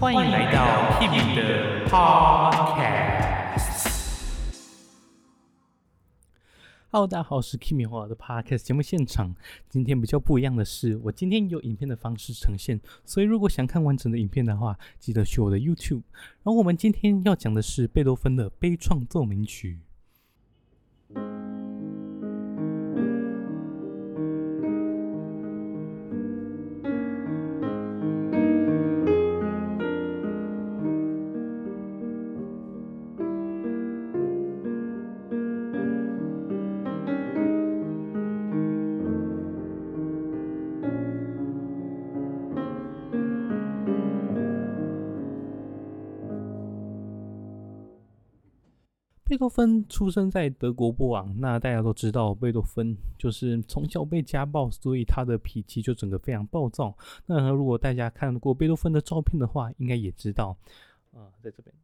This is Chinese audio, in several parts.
欢迎来到 Kimi 的 Podcast。Hello，大家好，我是 Kimi 华的 Podcast 节目现场。今天比较不一样的是，我今天有影片的方式呈现，所以如果想看完整的影片的话，记得去我的 YouTube。然后我们今天要讲的是贝多芬的悲怆奏鸣曲。多芬出生在德国波昂，那大家都知道，贝多芬就是从小被家暴，所以他的脾气就整个非常暴躁。那如果大家看过贝多芬的照片的话，应该也知道，啊、在这边。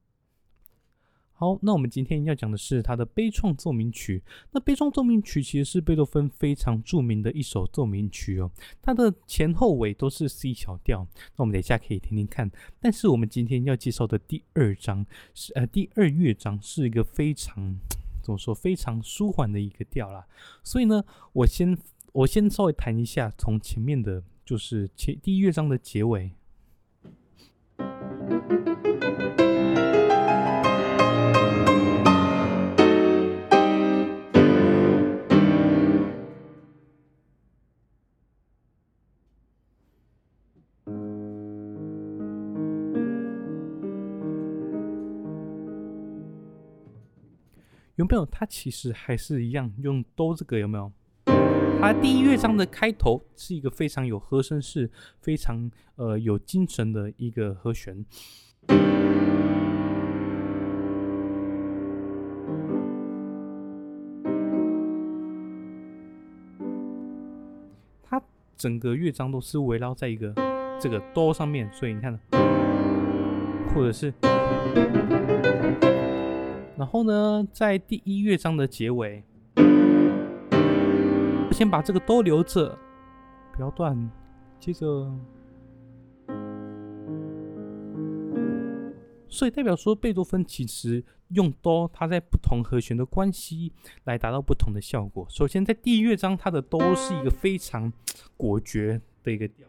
好，那我们今天要讲的是他的悲怆奏鸣曲。那悲怆奏鸣曲其实是贝多芬非常著名的一首奏鸣曲哦，它的前后尾都是 C 小调。那我们等一下可以听听看。但是我们今天要介绍的第二章是呃第二乐章是一个非常怎么说非常舒缓的一个调啦。所以呢，我先我先稍微弹一下，从前面的就是前第一乐章的结尾。有没有？它其实还是一样用哆这个有没有？它第一乐章的开头是一个非常有和声式、非常呃有精神的一个和弦。它整个乐章都是围绕在一个这个哆上面，所以你看呢，或者是。然后呢，在第一乐章的结尾，先把这个哆留着，不要断。接着，所以代表说，贝多芬其实用哆，它在不同和弦的关系来达到不同的效果。首先，在第一乐章，它的哆是一个非常果决的一个调，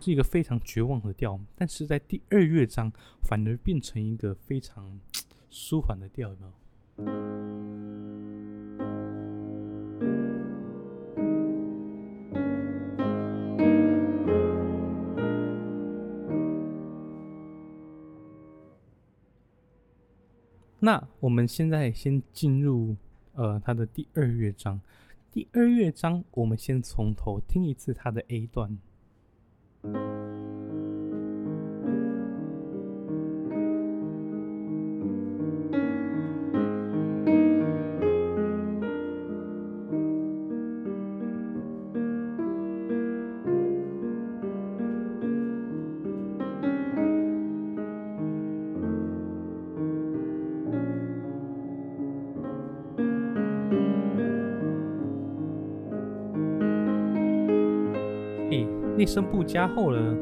是一个非常绝望的调。但是在第二乐章，反而变成一个非常。舒缓的调有没有？那我们现在先进入呃它的第二乐章。第二乐章，我们先从头听一次它的 A 段。内声部加厚了。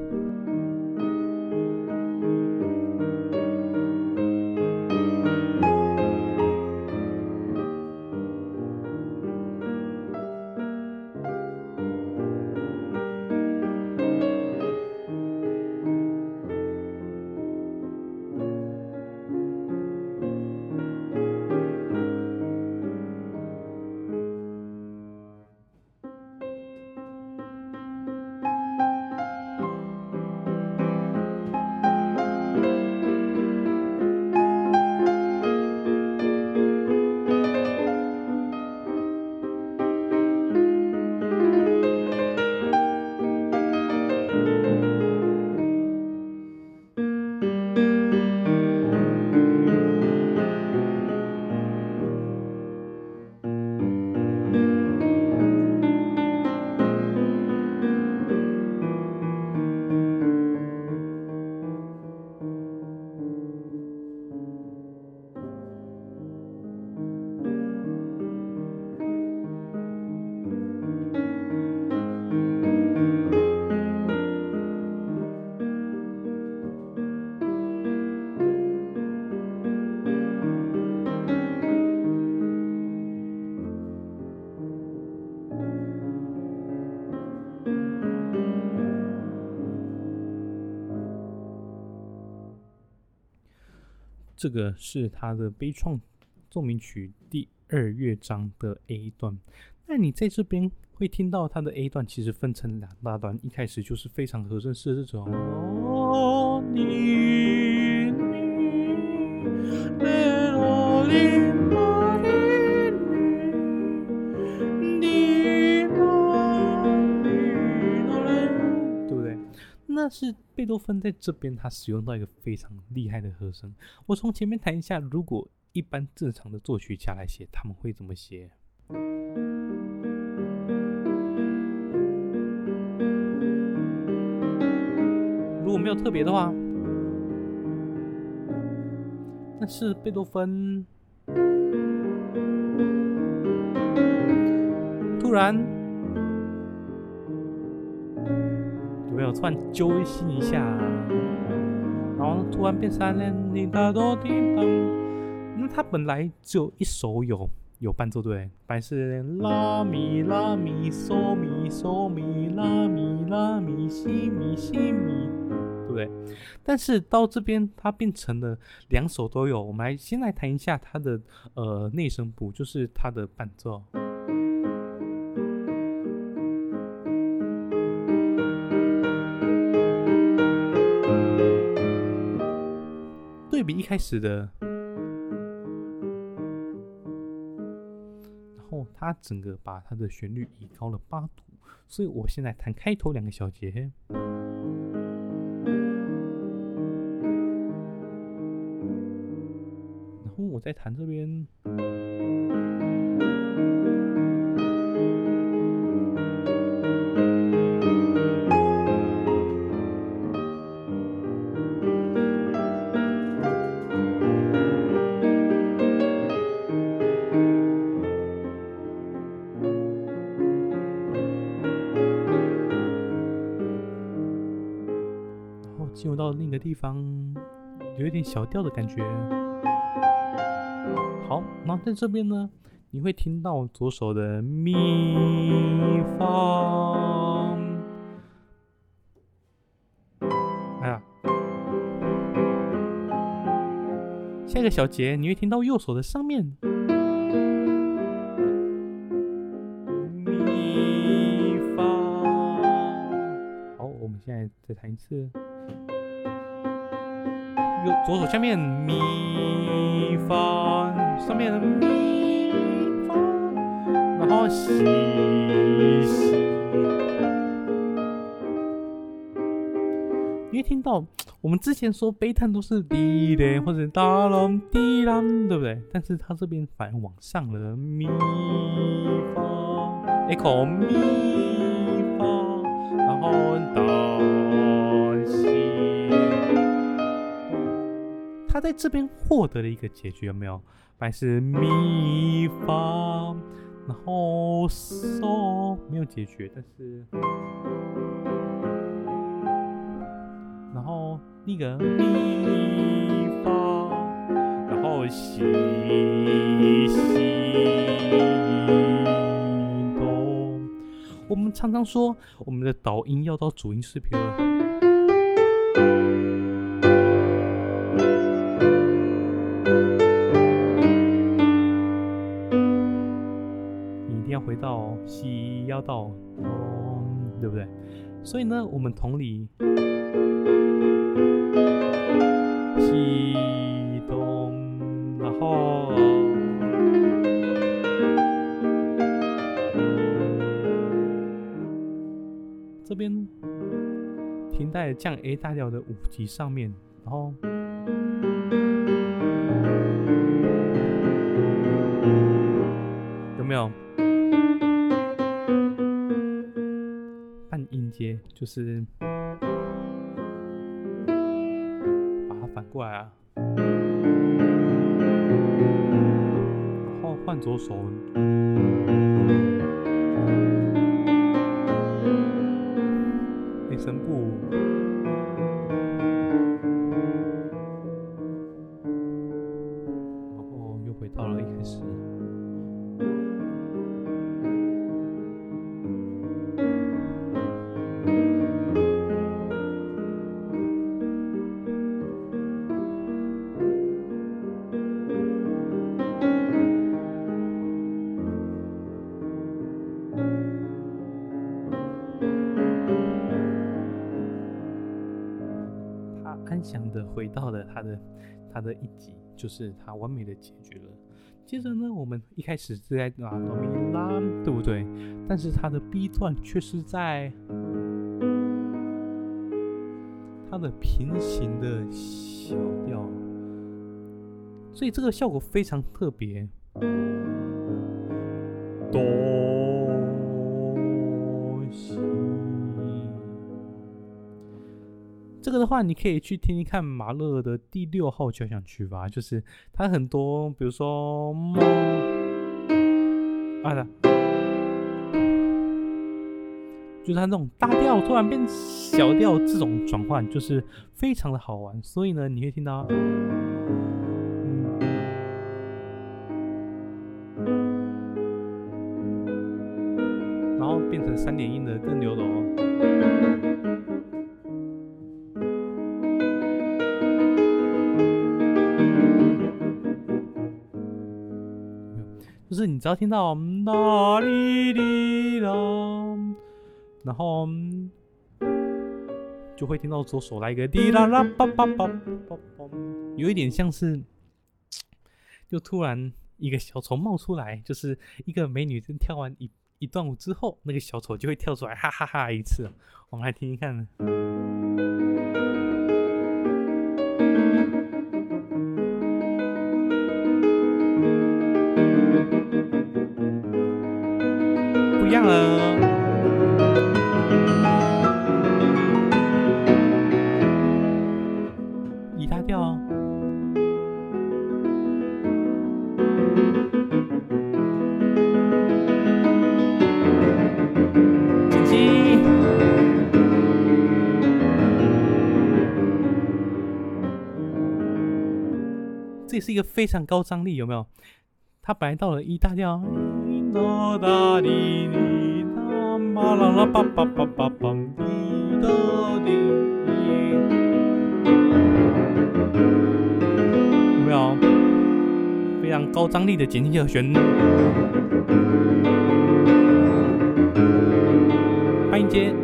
这个是他的悲怆奏鸣曲第二乐章的 A 段。那你在这边会听到它的 A 段，其实分成两大段，一开始就是非常和声式的这种。但是贝多芬在这边，他使用到一个非常厉害的和声。我从前面谈一下，如果一般正常的作曲家来写，他们会怎么写？如果没有特别的话，但是贝多芬突然。没有突然揪心一下，然后突然变成叮当叮当。那他本来只有一首有有伴奏，对，本来是拉咪拉咪嗦咪嗦咪拉咪拉咪西咪西咪，对不对？但是到这边它变成了两首都有。我们来先来谈一下它的呃内声部，就是它的伴奏。比一开始的，然后它整个把它的旋律移高了八度，所以我现在弹开头两个小节，然后我再弹这边。进入到另一个地方，有一点小调的感觉。好，那在这边呢，你会听到左手的咪发。哎呀，下一个小节你会听到右手的上面咪发。好，我们现在再弹一次。右左手下面咪发，上面咪发，然后西西。你会听到我们之前说悲叹都是滴的或者哒啷滴啷，对不对？但是它这边反而往上了咪发，echo 咪发，然后哒。他在这边获得了一个解决，有没有？本来是咪发，然后嗦没有解决，但是，然后那个咪发，然后西西哆。我们常常说，我们的导音要到主音是平了。到东，对不对？所以呢，我们同理西东，然后这边停在降 A 大调的五级上面，然后就是把它反过来啊，然后换左手，内声部，然后又回到了一开始。一级，就是它完美的解决了。接着呢，我们一开始是在啊哆咪拉，对不对？但是它的 B 段却是在它的平行的小调，所以这个效果非常特别。哆这个的话，你可以去听听看马勒的第六号交响曲吧，就是它很多，比如说，啊的，就是它那种大调突然变小调这种转换，就是非常的好玩。所以呢，你会听到。你只要听到啦哩哩啦，然后就会听到左手来一个滴啦啦叭叭叭叭叭，有一点像是，就突然一个小丑冒出来，就是一个美女正跳完一。一段舞之后，那个小丑就会跳出来，哈哈哈，哈！一次，我们来听听看。一样了。一大调这是一个非常高张力，有没有？它本来到了 E 大调，有没有？非常高张力的减轻和弦，欢迎接。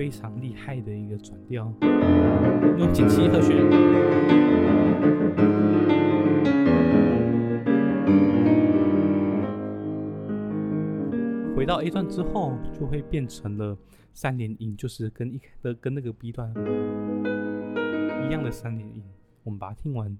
非常厉害的一个转调，用减七和弦，回到 A 段之后，就会变成了三连音，就是跟一的跟那个 B 段一样的三连音。我们把它听完。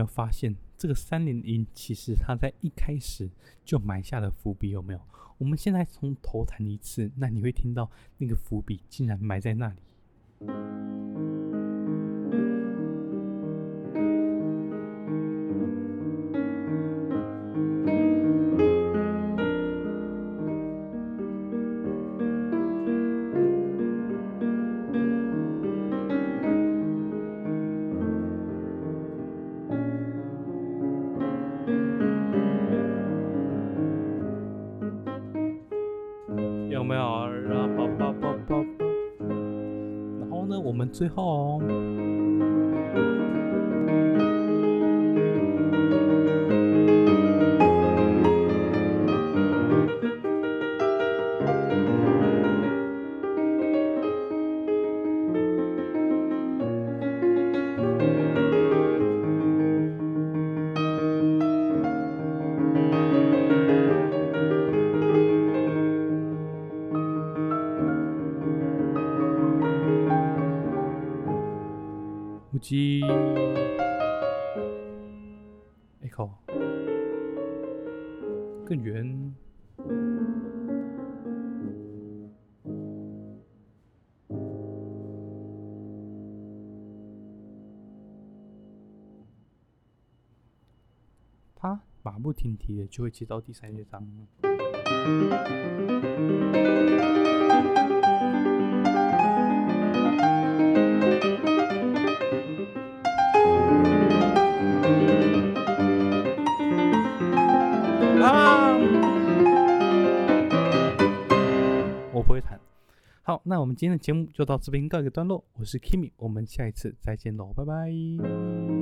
没有发现，这个三连音其实它在一开始就埋下了伏笔，有没有？我们现在从头弹一次，那你会听到那个伏笔竟然埋在那里。我们最后。G echo。更远。他马不停蹄的就会接到第三乐章。们今天的节目就到这边告一个段落。我是 Kimi，我们下一次再见喽，拜拜。